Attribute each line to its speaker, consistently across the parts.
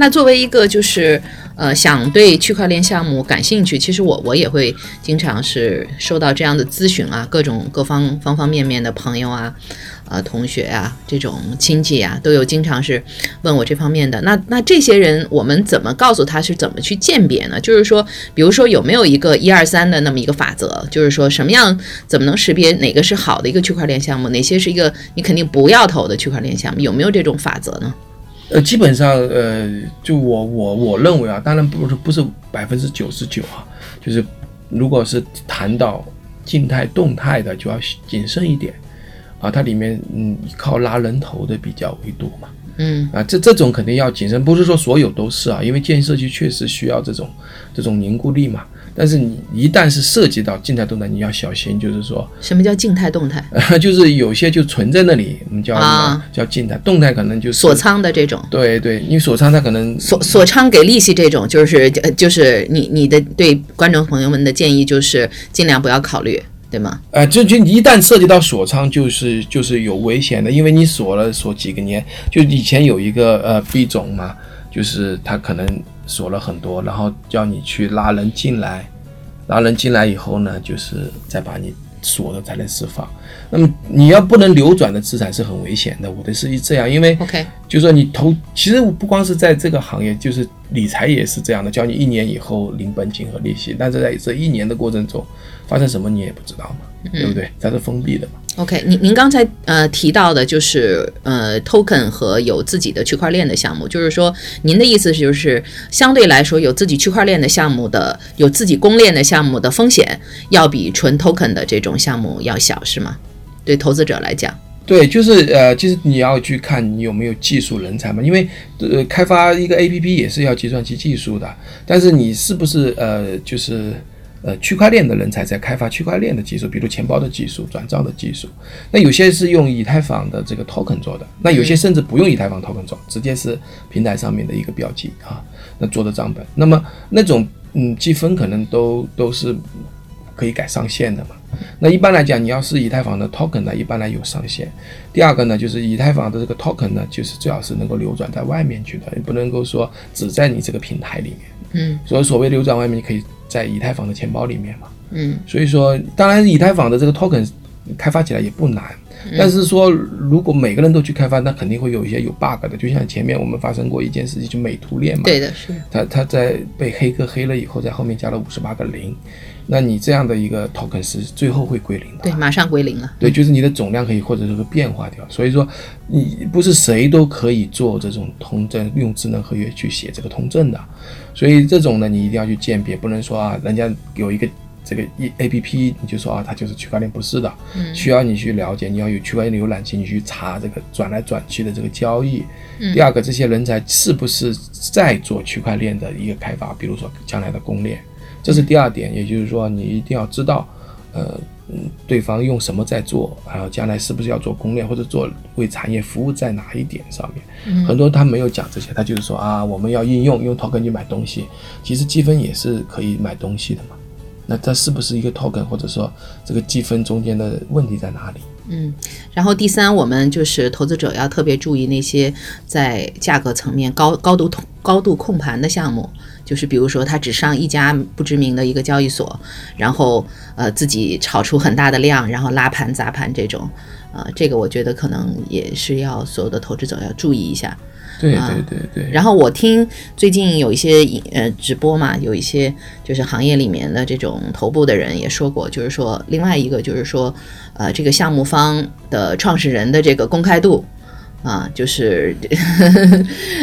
Speaker 1: 那作为一个就是呃想对区块链项目感兴趣，其实我我也会经常是收到这样的咨询啊，各种各方方方面面的朋友啊。呃，同学啊，这种亲戚啊，都有经常是问我这方面的。那那这些人，我们怎么告诉他是怎么去鉴别呢？就是说，比如说有没有一个一二三的那么一个法则？就是说，什么样怎么能识别哪个是好的一个区块链项目，哪些是一个你肯定不要投的区块链项目？有没有这种法则呢？
Speaker 2: 呃，基本上，呃，就我我我认为啊，当然不是不是百分之九十九啊，就是如果是谈到静态动态的，就要谨慎一点。啊，它里面嗯靠拉人头的比较为多嘛，
Speaker 1: 嗯
Speaker 2: 啊，这这种肯定要谨慎，不是说所有都是啊，因为建设区确实需要这种这种凝固力嘛。但是你一旦是涉及到静态动态，你要小心，就是说
Speaker 1: 什么叫静态动态？
Speaker 2: 就是有些就存在那里，我们叫叫静态，动态可能就是
Speaker 1: 锁仓的这种。
Speaker 2: 对对，你锁仓它可能
Speaker 1: 锁锁仓给利息这种，就是就是你你的对观众朋友们的建议就是尽量不要考虑。对吗？
Speaker 2: 呃，就就一旦涉及到锁仓，就是就是有危险的，因为你锁了锁几个年，就以前有一个呃币种嘛，就是它可能锁了很多，然后叫你去拉人进来，拉人进来以后呢，就是再把你锁了才能释放。那么你要不能流转的资产是很危险的，我的是这样，因为
Speaker 1: OK，
Speaker 2: 就说你投，其实不光是在这个行业，就是理财也是这样的，叫你一年以后零本金和利息，但是在这一年的过程中。发生什么你也不知道嘛，对不对？它是封闭的嘛。
Speaker 1: OK，您您刚才呃提到的就是呃 token 和有自己的区块链的项目，就是说您的意思就是相对来说有自己区块链的项目的有自己公链的项目的风险要比纯 token 的这种项目要小是吗？对投资者来讲，
Speaker 2: 对，就是呃，其实你要去看你有没有技术人才嘛，因为呃开发一个 APP 也是要计算机技术的，但是你是不是呃就是。呃，区块链的人才在开发区块链的技术，比如钱包的技术、转账的技术。那有些是用以太坊的这个 token 做的，那有些甚至不用以太坊 token 做，直接是平台上面的一个标记啊，那做的账本。那么那种嗯积分可能都都是可以改上限的嘛。那一般来讲，你要是以太坊的 token 呢，一般来有上限。第二个呢，就是以太坊的这个 token 呢，就是最好是能够流转在外面去的，你不能够说只在你这个平台里面。
Speaker 1: 嗯，
Speaker 2: 所以所谓流转外面，你可以。在以太坊的钱包里面嘛，
Speaker 1: 嗯，
Speaker 2: 所以说，当然以太坊的这个 token 开发起来也不难，但是说如果每个人都去开发，那肯定会有一些有 bug 的，就像前面我们发生过一件事情，就美图链嘛，
Speaker 1: 对的，是，
Speaker 2: 他他在被黑客黑了以后，在后面加了五十八个零。那你这样的一个 token 是最后会归零的，
Speaker 1: 对，马上归零了。
Speaker 2: 对，就是你的总量可以或者是变化掉，所以说你不是谁都可以做这种通证，用智能合约去写这个通证的，所以这种呢，你一定要去鉴别，不能说啊，人家有一个这个一 A P P，你就说啊，它就是区块链，不是的，需要你去了解，你要有区块链浏览器，你去查这个转来转去的这个交易。第二个，这些人才是不是在做区块链的一个开发，比如说将来的公链。这是第二点，也就是说，你一定要知道，呃，嗯，对方用什么在做，还有将来是不是要做攻略或者做为产业服务在哪一点上面。很多他没有讲这些，他就是说啊，我们要应用用 token 去买东西，其实积分也是可以买东西的嘛。那它是不是一个 token，或者说这个积分中间的问题在哪里？
Speaker 1: 嗯，然后第三，我们就是投资者要特别注意那些在价格层面高高度控高度控盘的项目。就是比如说，他只上一家不知名的一个交易所，然后呃自己炒出很大的量，然后拉盘砸盘这种，呃，这个我觉得可能也是要所有的投资者要注意一下。
Speaker 2: 对对对对。
Speaker 1: 然后我听最近有一些呃直播嘛，有一些就是行业里面的这种头部的人也说过，就是说另外一个就是说，呃，这个项目方的创始人的这个公开度啊，就是
Speaker 2: 对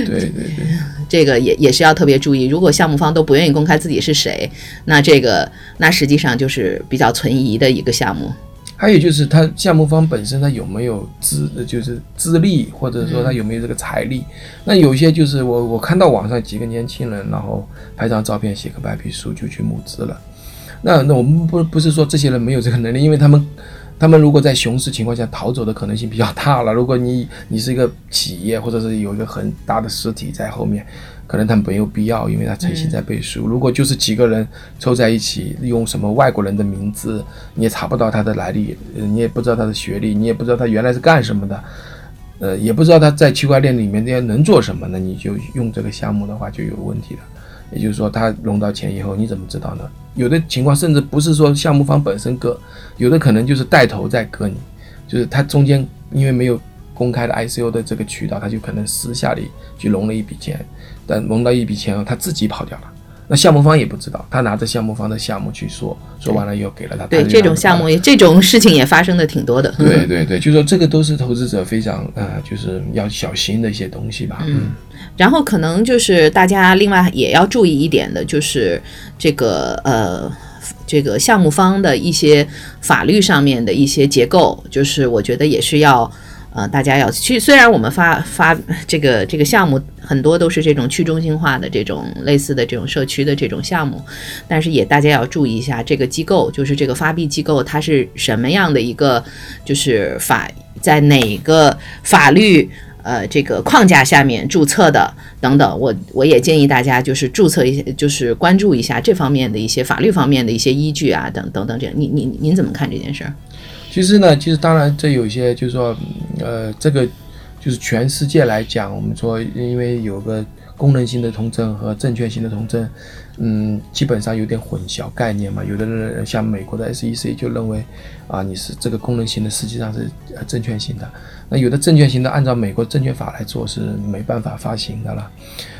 Speaker 2: 对对。
Speaker 1: 这个也也是要特别注意，如果项目方都不愿意公开自己是谁，那这个那实际上就是比较存疑的一个项目。
Speaker 2: 还有就是他项目方本身他有没有资，就是资历，或者说他有没有这个财力？那有些就是我我看到网上几个年轻人，然后拍张照片，写个白皮书就去募资了。那那我们不不是说这些人没有这个能力，因为他们。他们如果在熊市情况下逃走的可能性比较大了。如果你你是一个企业，或者是有一个很大的实体在后面，可能他们没有必要，因为他诚信在背书。如果就是几个人凑在一起，用什么外国人的名字，你也查不到他的来历，你也不知道他的学历，你也不知道他原来是干什么的。呃，也不知道他在区块链里面要能做什么，那你就用这个项目的话就有问题了。也就是说，他融到钱以后，你怎么知道呢？有的情况甚至不是说项目方本身割，有的可能就是带头在割你，就是他中间因为没有公开的 ICO 的这个渠道，他就可能私下里去融了一笔钱，但融到一笔钱后，他自己跑掉了。那项目方也不知道，他拿着项目方的项目去说，说完了以后给了他。
Speaker 1: 对这种项目，这种事情也发生的挺多的。
Speaker 2: 对对对，就说这个都是投资者非常呃，就是要小心的一些东西吧。
Speaker 1: 嗯。然后可能就是大家另外也要注意一点的，就是这个呃，这个项目方的一些法律上面的一些结构，就是我觉得也是要。呃，大家要去。虽然我们发发这个这个项目很多都是这种去中心化的这种类似的这种社区的这种项目，但是也大家要注意一下这个机构，就是这个发币机构它是什么样的一个，就是法在哪个法律呃这个框架下面注册的等等。我我也建议大家就是注册一些，就是关注一下这方面的一些法律方面的一些依据啊等等等这样。您您您怎么看这件事儿？
Speaker 2: 其实呢，其实当然，这有些就是说，呃，这个就是全世界来讲，我们说，因为有个功能性的通证和证券型的通证，嗯，基本上有点混淆概念嘛。有的人像美国的 SEC 就认为，啊，你是这个功能型的，实际上是证券型的。那有的证券型的，按照美国证券法来做是没办法发行的了。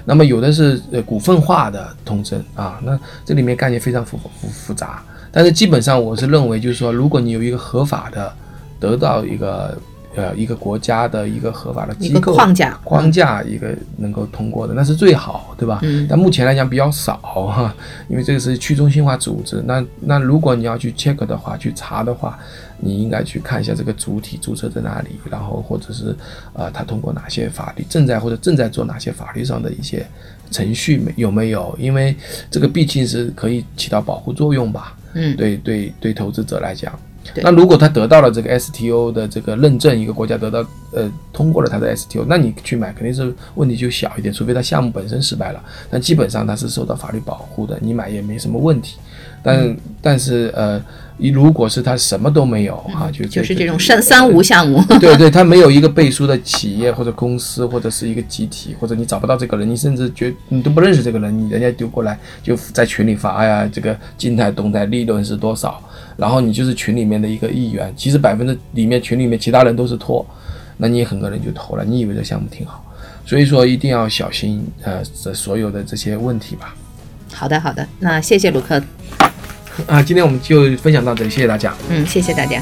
Speaker 2: 那么有的是呃股份化的通证啊，那这里面概念非常复复复杂。但是基本上我是认为，就是说，如果你有一个合法的，得到一个呃一个国家的一个合法的机构
Speaker 1: 框架
Speaker 2: 框架一个能够通过的，那是最好，对吧？
Speaker 1: 嗯。
Speaker 2: 但目前来讲比较少哈，因为这个是去中心化组织。那那如果你要去 check 的话，去查的话，你应该去看一下这个主体注册在哪里，然后或者是呃他通过哪些法律正在或者正在做哪些法律上的一些程序没有没有？因为这个毕竟是可以起到保护作用吧。
Speaker 1: 嗯，
Speaker 2: 对对对，投资者来讲，那如果他得到了这个 STO 的这个认证，一个国家得到呃通过了他的 STO，那你去买肯定是问题就小一点，除非他项目本身失败了，但基本上他是受到法律保护的，你买也没什么问题。但但是呃。你如果是他什么都没有啊，就
Speaker 1: 就是这种三三无项目，
Speaker 2: 对对，他没有一个背书的企业或者公司或者是一个集体，或者你找不到这个人，你甚至觉你都不认识这个人，你人家丢过来就在群里发，哎呀，这个静态动态利润是多少，然后你就是群里面的一个议员，其实百分之里面群里面其他人都是托，那你很多人就投了，你以为这项目挺好，所以说一定要小心呃这所有的这些问题吧。
Speaker 1: 好的好的，那谢谢卢克。
Speaker 2: 啊，今天我们就分享到这里，谢谢大家。
Speaker 1: 嗯，谢谢大家。